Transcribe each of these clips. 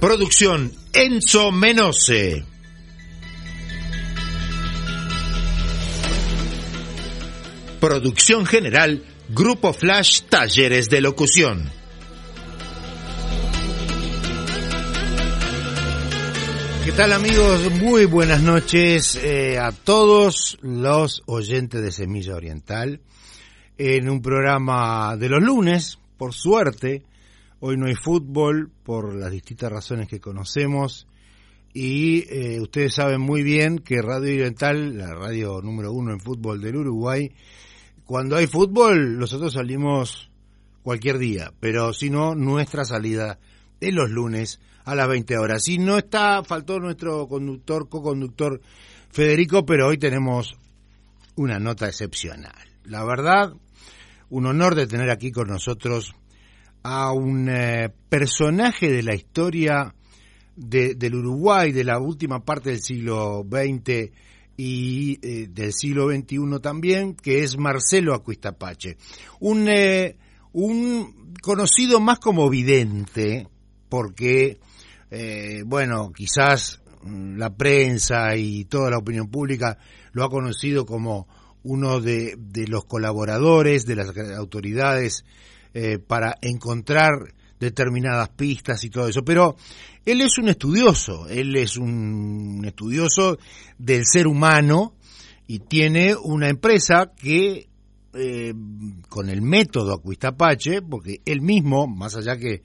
Producción Enzo Menose. Producción general Grupo Flash Talleres de Locución. ¿Qué tal amigos? Muy buenas noches eh, a todos los oyentes de Semilla Oriental. En un programa de los lunes, por suerte, hoy no hay fútbol por las distintas razones que conocemos y eh, ustedes saben muy bien que Radio Oriental, la radio número uno en fútbol del Uruguay, cuando hay fútbol nosotros salimos cualquier día, pero si no, nuestra salida es los lunes a las 20 horas. Si no está, faltó nuestro conductor, co-conductor Federico, pero hoy tenemos una nota excepcional. La verdad, un honor de tener aquí con nosotros a un eh, personaje de la historia del Uruguay de la última parte del siglo XX y eh, del siglo XXI también, que es Marcelo Acuistapache. Un, eh, un conocido más como vidente, porque, bueno, quizás mm, la prensa y toda la opinión pública lo ha conocido como uno de, de los colaboradores de las autoridades eh, para encontrar determinadas pistas y todo eso. Pero él es un estudioso, él es un estudioso del ser humano y tiene una empresa que eh, con el método Acuistapache, porque él mismo, más allá que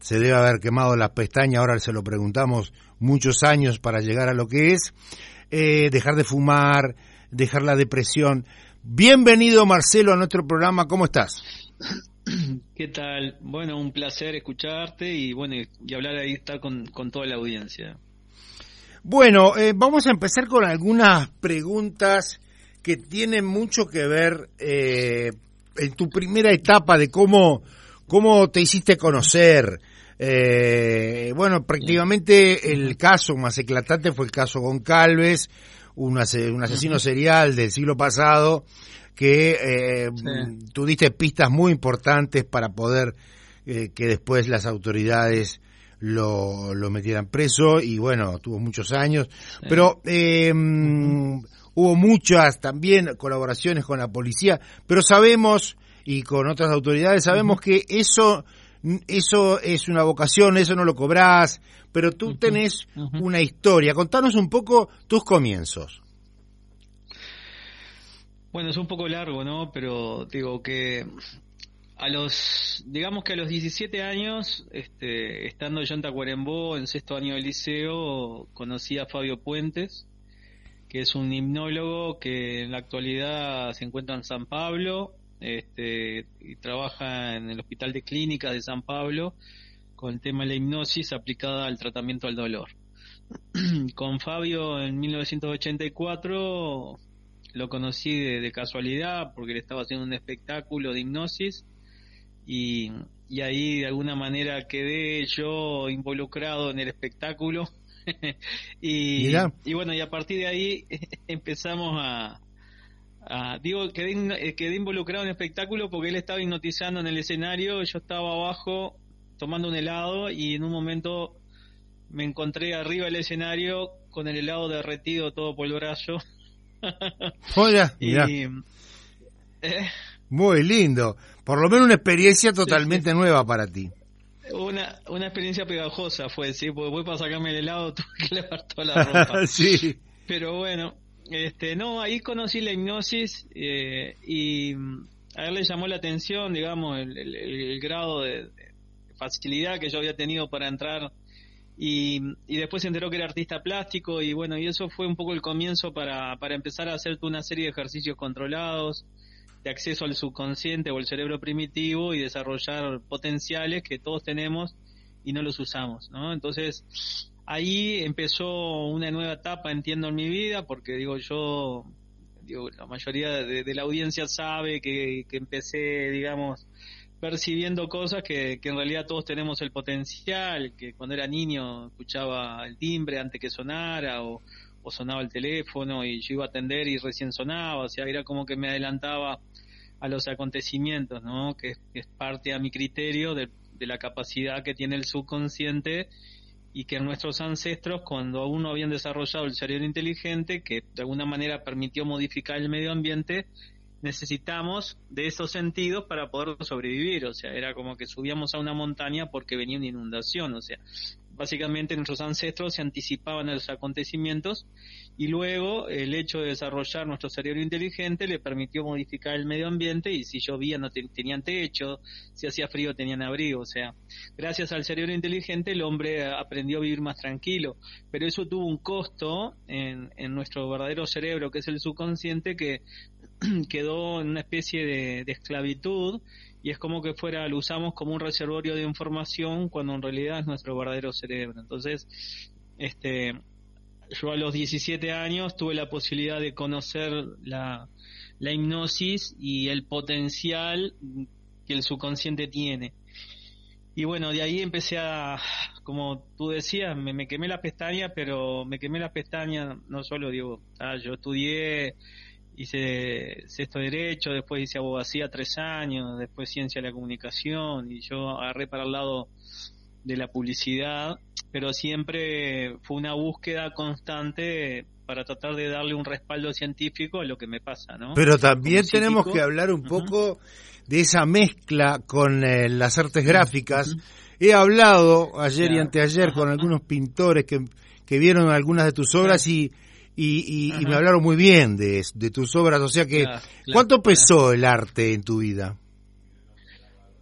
se debe haber quemado las pestañas, ahora se lo preguntamos muchos años para llegar a lo que es, eh, dejar de fumar, dejar la depresión. Bienvenido Marcelo a nuestro programa, ¿cómo estás? ¿Qué tal? Bueno, un placer escucharte y bueno, y hablar ahí está con, toda la audiencia. Bueno, eh, vamos a empezar con algunas preguntas que tienen mucho que ver eh, en tu primera etapa de cómo, cómo te hiciste conocer. Eh, bueno, prácticamente el caso más eclatante fue el caso Goncalves, un, un asesino serial del siglo pasado que eh, tú diste pistas muy importantes para poder eh, que después las autoridades lo, lo metieran preso y bueno, tuvo muchos años, pero eh, hubo muchas también colaboraciones con la policía, pero sabemos y con otras autoridades sabemos que eso eso es una vocación, eso no lo cobrás, pero tú tenés una historia. Contanos un poco tus comienzos. Bueno, es un poco largo, ¿no? Pero digo que a los, digamos que a los 17 años, este, estando yo en Tacuarembó, en sexto año del liceo, conocí a Fabio Puentes, que es un hipnólogo que en la actualidad se encuentra en San Pablo, este, y trabaja en el Hospital de Clínicas de San Pablo con el tema de la hipnosis aplicada al tratamiento al dolor. con Fabio en 1984 lo conocí de, casualidad porque le estaba haciendo un espectáculo de hipnosis y, ahí de alguna manera quedé yo involucrado en el espectáculo y, y, bueno y a partir de ahí empezamos a, digo quedé, quedé involucrado en el espectáculo porque él estaba hipnotizando en el escenario yo estaba abajo tomando un helado y en un momento me encontré arriba del escenario con el helado derretido todo por el brazo Hola, eh, Muy lindo. Por lo menos una experiencia totalmente nueva para ti. Una, una experiencia pegajosa fue, sí, porque voy para sacarme el helado, tuve que lavar toda la ropa. sí. Pero bueno, este, no, ahí conocí la hipnosis eh, y a él le llamó la atención, digamos, el, grado de, facilidad que yo había tenido para entrar y, después se enteró que era artista plástico y bueno, y eso fue un poco el comienzo para, para empezar a hacer una serie de ejercicios controlados de acceso al subconsciente o al cerebro primitivo y desarrollar potenciales que todos tenemos y no los usamos, ¿no? Entonces, ahí empezó una nueva etapa, entiendo, en mi vida, porque digo, yo, digo, la mayoría de, la audiencia sabe que, que, empecé, digamos, percibiendo cosas que, que en realidad todos tenemos el potencial, que cuando era niño escuchaba el timbre antes que sonara o, o sonaba el teléfono y yo iba a atender y recién sonaba, o sea, era como que me adelantaba a los acontecimientos, ¿no? Que, es parte a mi criterio de, de la capacidad que tiene el subconsciente y que nuestros ancestros, cuando aún no habían desarrollado el cerebro inteligente, que de alguna manera permitió modificar el medio ambiente, necesitamos de esos sentidos para poder sobrevivir. O sea, era como que subíamos a una montaña porque venía una inundación. O sea, básicamente nuestros ancestros se anticipaban a los acontecimientos y luego el hecho de desarrollar nuestro cerebro inteligente le permitió modificar el medio ambiente y si llovía no tenían techo, si hacía frío tenían abrigo, o sea, gracias al cerebro inteligente el hombre aprendió a vivir más tranquilo, pero eso tuvo un costo en, en nuestro verdadero cerebro que es el subconsciente que quedó en una especie de, de esclavitud y es como que fuera, lo usamos como un reservorio de información cuando en realidad es nuestro verdadero cerebro. Entonces, este, yo a los 17 años tuve la posibilidad de conocer la, la hipnosis y el potencial que el subconsciente tiene. Y bueno, de ahí empecé a, como tú decías, me, me quemé la pestaña, pero me quemé la pestaña, no solo digo, ah, yo estudié hice sexto derecho, después hice abogacía tres años, después ciencia de la comunicación y yo agarré para el lado de la publicidad, pero siempre fue una búsqueda constante para tratar de darle un respaldo científico a lo que me pasa, ¿no? Pero también tenemos que hablar un poco de esa mezcla con eh, las artes gráficas. He hablado ayer y anteayer con algunos pintores que, que vieron algunas de tus obras y y, me hablaron muy bien de, de tus obras, o sea que, ¿cuánto pesó el arte en tu vida?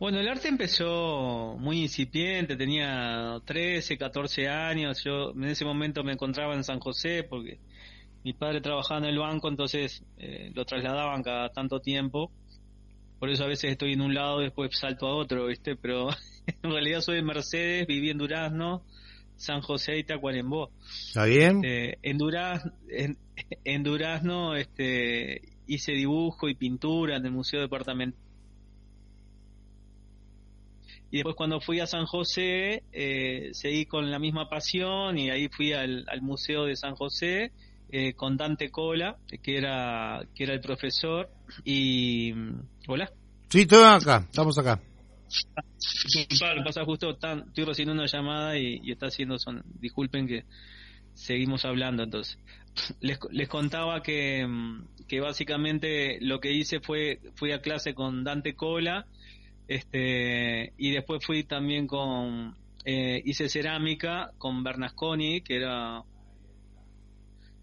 Bueno, el arte empezó muy incipiente, tenía 13, 14 años, yo en ese momento me encontraba en San José porque mi padre trabajaba en el banco, entonces eh, lo trasladaban cada tanto tiempo, por eso a veces estoy en un lado, después salto a otro, ¿viste? Pero en realidad soy de Mercedes, viví en Durazno, San José y Tacuarembó. ¿Está bien? Este, en, Durazno, en, Durazno este, hice dibujo y pintura en el Museo Departamental. Y después cuando fui a San José, eh, seguí con la misma pasión y ahí fui al, Museo de San José eh, con Dante Cola, que era, que era el profesor. Y... ¿Hola? Sí, estoy acá, estamos acá pasa justo, estoy recibiendo una llamada y, está haciendo son, disculpen que seguimos hablando entonces. Les, les contaba que, que básicamente lo que hice fue, fui a clase con Dante Cola, este, y después fui también con, eh, hice cerámica con Bernasconi, que era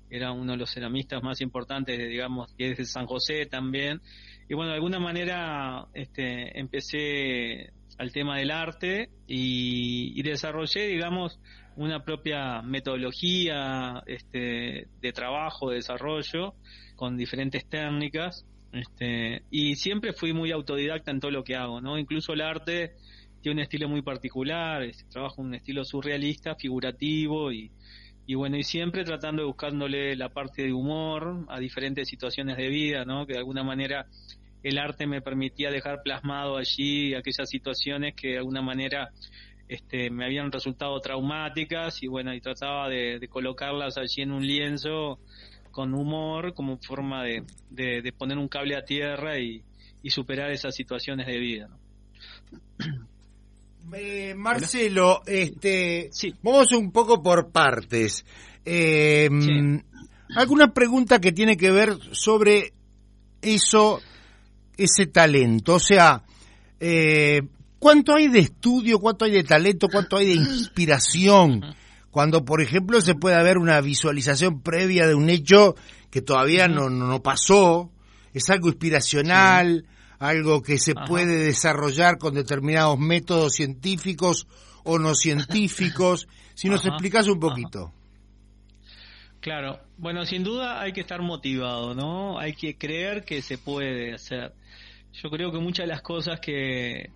era uno de los ceramistas más importantes, digamos, que es de San José también, y bueno, de alguna manera este, empecé al tema del arte y, desarrollé, digamos, una propia metodología este, de trabajo, de desarrollo, con diferentes técnicas. Este, y siempre fui muy autodidacta en todo lo que hago, ¿no? Incluso el arte tiene un estilo muy particular, este, trabajo un estilo surrealista, figurativo y, y bueno, y siempre tratando de buscándole la parte de humor a diferentes situaciones de vida, ¿no? Que de alguna manera el arte me permitía dejar plasmado allí aquellas situaciones que de alguna manera este, me habían resultado traumáticas y bueno, y trataba de, colocarlas allí en un lienzo con humor como forma de, de, poner un cable a tierra y, superar esas situaciones de vida. Eh, Marcelo, este, vamos un poco por partes. Eh, ¿Alguna pregunta que tiene que ver sobre eso ese talento? O sea, eh, ¿cuánto hay de estudio, cuánto hay de talento, cuánto hay de inspiración? Cuando, por ejemplo, se puede haber una visualización previa de un hecho que todavía no, no pasó, es algo inspiracional, algo que se puede desarrollar con determinados métodos científicos o no científicos. Si nos explicas un poquito. Claro, bueno, sin duda hay que estar motivado, ¿no? Hay que creer que se puede hacer. Yo creo que muchas de las cosas que,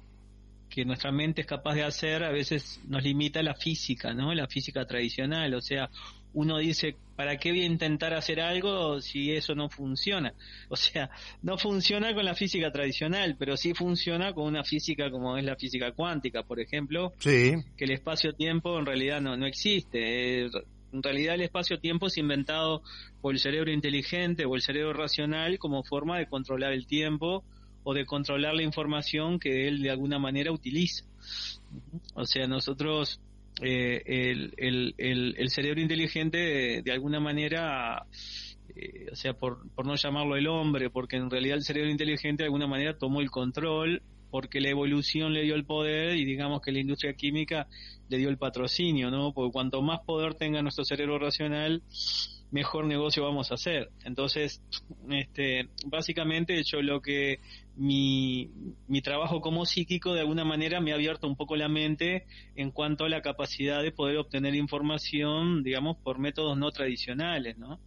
que nuestra mente es capaz de hacer a veces nos limita la física, ¿no? La física tradicional, o sea, uno dice, ¿para qué voy a intentar hacer algo si eso no funciona? O sea, no funciona con la física tradicional, pero sí funciona con una física como es la física cuántica, por ejemplo, sí. que el espacio-tiempo en realidad no, no existe. En realidad el espacio-tiempo es inventado por el cerebro inteligente o el cerebro racional como forma de controlar el tiempo o de controlar la información que él de alguna manera utiliza. O sea, nosotros, eh, el, el, el, cerebro inteligente de, alguna manera, eh, o sea, por, por no llamarlo el hombre, porque en realidad el cerebro inteligente de alguna manera tomó el control porque la evolución le dio el poder y digamos que la industria química le dio el patrocinio, ¿no? Porque cuanto más poder tenga nuestro cerebro racional, mejor negocio vamos a hacer. Entonces, este, básicamente yo lo que mi, mi trabajo como psíquico de alguna manera me ha abierto un poco la mente en cuanto a la capacidad de poder obtener información, digamos, por métodos no tradicionales, ¿no?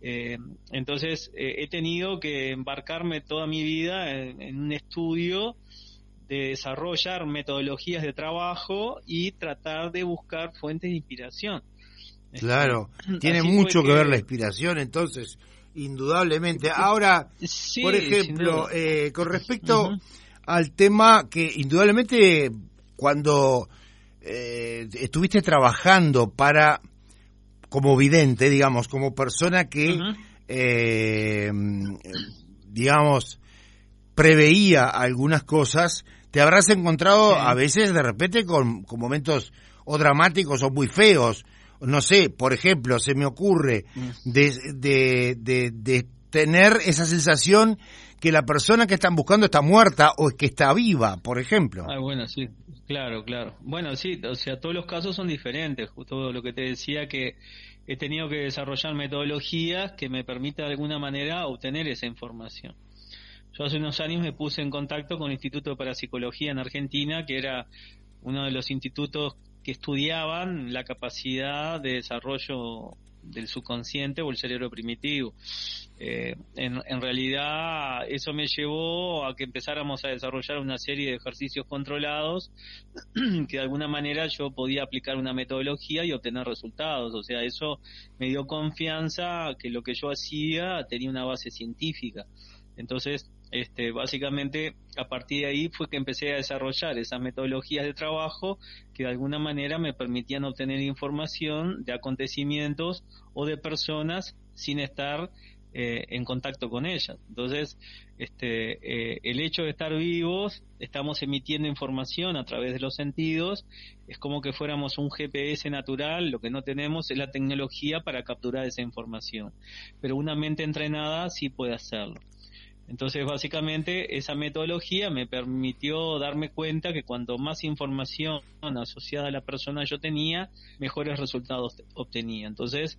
Eh, entonces, eh, he tenido que embarcarme toda mi vida en un estudio de desarrollar metodologías de trabajo y tratar de buscar fuentes de inspiración. Claro, este, tiene mucho que... ver la inspiración, entonces, indudablemente. Ahora, por ejemplo, eh, con respecto al tema que indudablemente cuando eh, estuviste trabajando para, como vidente, digamos, como persona que, eh, digamos, preveía algunas cosas, te habrás encontrado a veces de repente con, con momentos o dramáticos o muy feos no sé, por ejemplo, se me ocurre de, de, de, tener esa sensación que la persona que están buscando está muerta o que está viva, por ejemplo. Ah, bueno, sí, claro, claro. Bueno, sí, o sea, todos los casos son diferentes, justo lo que te decía que he tenido que desarrollar metodologías que me permitan de alguna manera obtener esa información. Yo hace unos años me puse en contacto con el Instituto de Parapsicología en Argentina, que era uno de los institutos que estudiaban la capacidad de desarrollo del subconsciente o el cerebro primitivo. Eh, en, en, realidad eso me llevó a que empezáramos a desarrollar una serie de ejercicios controlados que de alguna manera yo podía aplicar una metodología y obtener resultados. O sea, eso me dio confianza que lo que yo hacía tenía una base científica. Entonces, este, básicamente a partir de ahí fue que empecé a desarrollar esas metodologías de trabajo que de alguna manera me permitían obtener información de acontecimientos o de personas sin estar eh, en contacto con ellas. Entonces, este, eh, el hecho de estar vivos, estamos emitiendo información a través de los sentidos, es como que fuéramos un GPS natural, lo que no tenemos es la tecnología para capturar esa información, pero una mente entrenada sí puede hacerlo. Entonces, básicamente, esa metodología me permitió darme cuenta que cuanto más información asociada a la persona yo tenía, mejores resultados obtenía. Entonces,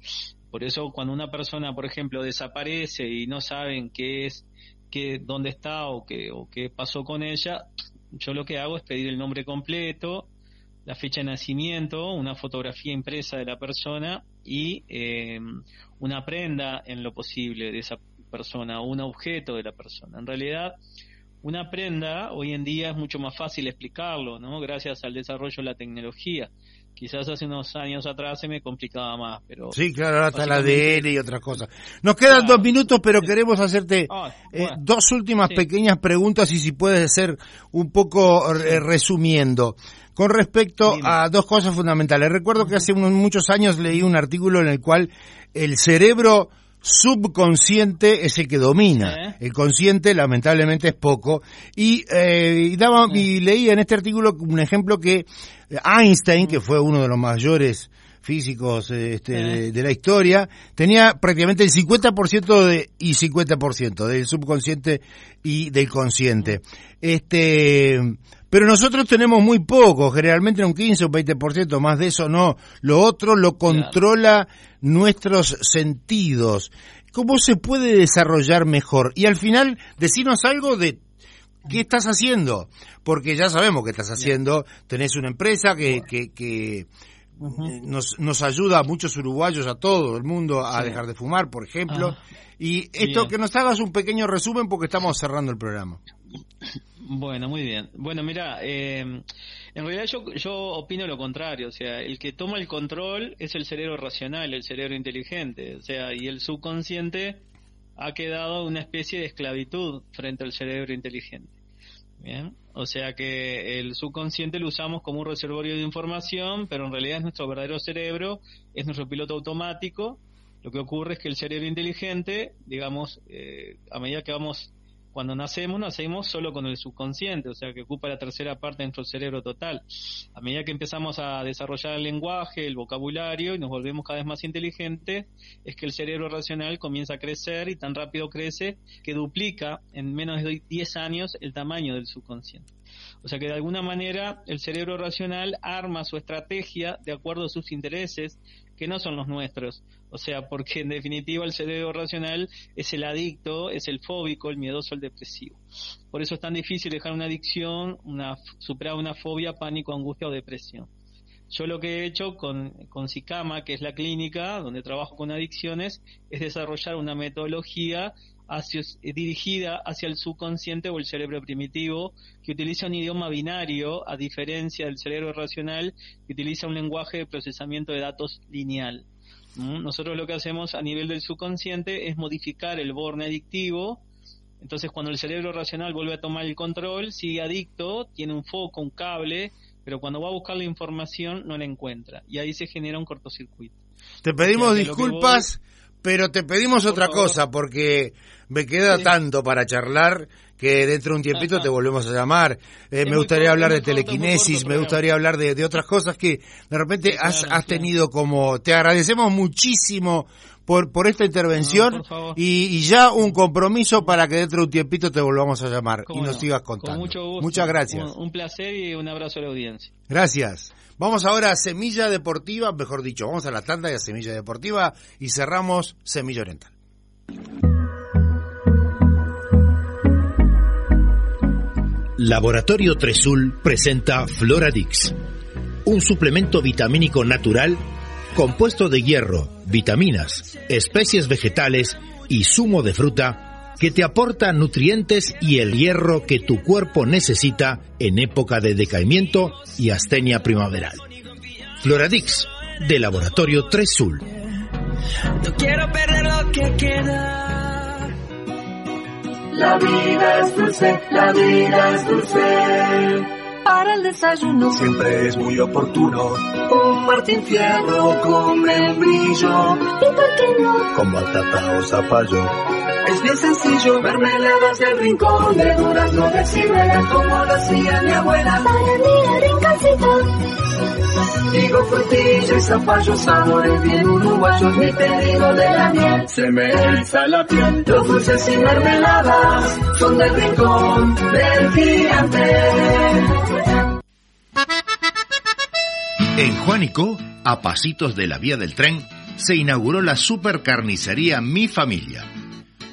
por eso cuando una persona, por ejemplo, desaparece y no saben qué es, qué, dónde está o qué, o qué pasó con ella, yo lo que hago es pedir el nombre completo, la fecha de nacimiento, una fotografía impresa de la persona y eh, una prenda en lo posible de esa persona o un objeto de la persona. En realidad, una prenda hoy en día es mucho más fácil explicarlo, ¿no? Gracias al desarrollo de la tecnología. Quizás hace unos años atrás se me complicaba más, pero... Sí, claro, ahora está la ADN y otras cosas. Nos quedan dos minutos, pero queremos hacerte ah, eh, dos últimas pequeñas preguntas y si puedes ser un poco resumiendo. Con respecto a dos cosas fundamentales. Recuerdo que hace unos, muchos años leí un artículo en el cual el cerebro subconsciente es el que domina. El consciente, lamentablemente, es poco. Y, eh, daba, y leía en este artículo un ejemplo que Einstein, que fue uno de los mayores físicos este, de, la historia, tenía prácticamente el 50% de, y 50% del subconsciente y del consciente. Este, pero nosotros tenemos muy poco, generalmente un 15 o 20%, más de eso no. Lo otro lo controla nuestros sentidos. ¿Cómo se puede desarrollar mejor? Y al final, decirnos algo de qué estás haciendo, porque ya sabemos qué estás haciendo. Tenés una empresa que, que, que nos, nos ayuda a muchos uruguayos, a todo el mundo, a dejar de fumar, por ejemplo. y esto, que nos hagas un pequeño resumen porque estamos cerrando el programa. Bueno, muy bien. Bueno, mira, eh, en realidad yo, yo opino lo contrario. O sea, el que toma el control es el cerebro racional, el cerebro inteligente. O sea, y el subconsciente ha quedado una especie de esclavitud frente al cerebro inteligente. Bien. O sea que el subconsciente lo usamos como un reservorio de información, pero en realidad es nuestro verdadero cerebro, es nuestro piloto automático. Lo que ocurre es que el cerebro inteligente, digamos, eh, a medida que vamos cuando nacemos, nacemos solo con el subconsciente, o sea, que ocupa la tercera parte de nuestro cerebro total. A medida que empezamos a desarrollar el lenguaje, el vocabulario y nos volvemos cada vez más inteligentes, es que el cerebro racional comienza a crecer y tan rápido crece que duplica en menos de 10 años el tamaño del subconsciente. O sea que de alguna manera el cerebro racional arma su estrategia de acuerdo a sus intereses, que no son los nuestros. O sea, porque en definitiva el cerebro racional es el adicto, es el fóbico, el miedoso, el depresivo. Por eso es tan difícil dejar una adicción, una, superar una fobia, pánico, angustia o depresión. Yo lo que he hecho con, con SICAMA, que es la clínica donde trabajo con adicciones, es desarrollar una metodología hacia, dirigida hacia el subconsciente o el cerebro primitivo, que utiliza un idioma binario, a diferencia del cerebro racional, que utiliza un lenguaje de procesamiento de datos lineal. ¿Mm? Nosotros lo que hacemos a nivel del subconsciente es modificar el borne adictivo, entonces cuando el cerebro racional vuelve a tomar el control, sigue adicto, tiene un foco, un cable, pero cuando va a buscar la información no la encuentra y ahí se genera un cortocircuito. Te pedimos disculpas, pero te pedimos otra cosa porque me queda tanto para charlar que dentro de un tiempito te volvemos a llamar. Eh, me gustaría hablar de telequinesis, me gustaría hablar de, otras cosas que de repente has, has tenido como... Te agradecemos muchísimo por, por esta intervención y, ya un compromiso para que dentro de un tiempito te volvamos a llamar y nos sigas contando. Muchas gracias. Un, placer y un abrazo a la audiencia. Gracias. Vamos ahora a Semilla Deportiva, mejor dicho, vamos a la tanda de Semilla Deportiva y cerramos Semilla Oriental. Laboratorio Tresul presenta Floradix, un suplemento vitamínico natural compuesto de hierro, vitaminas, especies vegetales y zumo de fruta que te aporta nutrientes y el hierro que tu cuerpo necesita en época de decaimiento y astenia primaveral. Floradix, de Laboratorio Tresul. No quiero perder lo que queda. La vida es dulce, la vida es dulce. Para el desayuno siempre es muy oportuno. Un Martín Fierro con brillo ¿Y por qué no? Con batata o zapallo. Es bien sencillo, mermeladas del rincón de durazno de ciruela como lo hacía mi abuela. Para mi rinconcito Digo frutilla y zapallo, sabores bien uruguayos, mi pedido de la miel. Se me eriza la piel, los dulces y mermeladas son del rincón del gigante. En Juanico, a pasitos de la vía del tren, se inauguró la supercarnicería Mi Familia,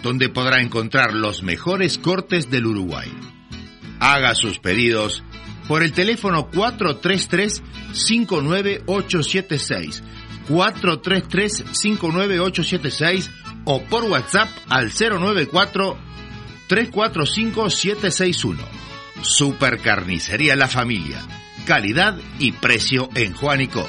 donde podrá encontrar los mejores cortes del Uruguay. Haga sus pedidos por el teléfono 433-59876, 433-59876 o por WhatsApp al 094-345-761. Supercarnicería La Familia. Calidad y precio en Juanico.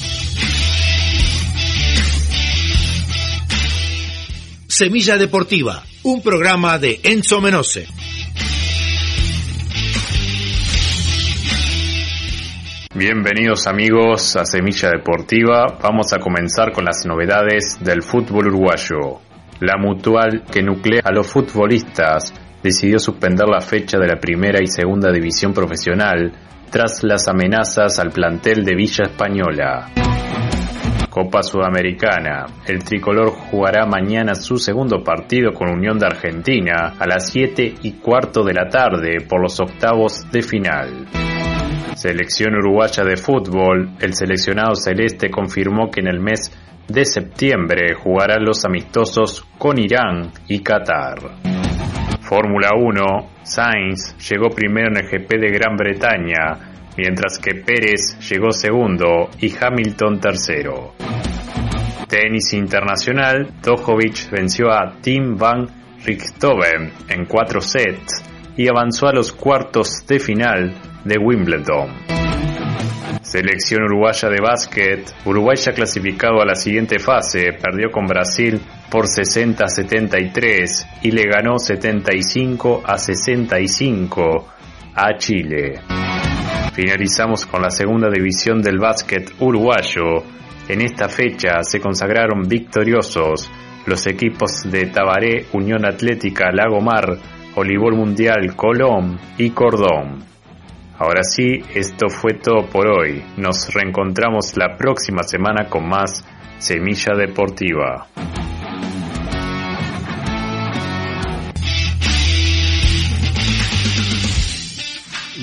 Semilla Deportiva, un programa de Enzo Menose. Bienvenidos amigos a Semilla Deportiva. Vamos a comenzar con las novedades del fútbol uruguayo. La mutual que nuclea a los futbolistas decidió suspender la fecha de la primera y segunda división profesional tras las amenazas al plantel de Villa Española. Copa Sudamericana. El tricolor jugará mañana su segundo partido con Unión de Argentina a las 7 y cuarto de la tarde por los octavos de final. Selección uruguaya de fútbol. El seleccionado celeste confirmó que en el mes de septiembre jugará los amistosos con Irán y Qatar. Fórmula 1. Sainz llegó primero en el GP de Gran Bretaña mientras que Pérez llegó segundo y Hamilton tercero. Tenis internacional, Djokovic venció a Tim van Richthofen en cuatro sets y avanzó a los cuartos de final de Wimbledon. Selección uruguaya de básquet. Uruguay ya clasificado a la siguiente fase, perdió con Brasil por 60 a 73 y le ganó 75 a 65 a Chile. Finalizamos con la segunda división del básquet uruguayo. En esta fecha se consagraron victoriosos los equipos de Tabaré, Unión Atlética, Lagomar, Olivor Mundial, Colón y Cordón. Ahora sí, esto fue todo por hoy. Nos reencontramos la próxima semana con más Semilla Deportiva.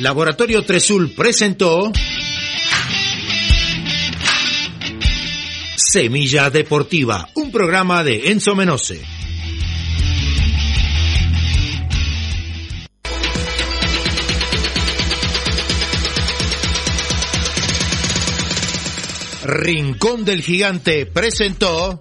Laboratorio Tresul presentó Semilla Deportiva, un programa de Enzo Menose. Rincón del Gigante presentó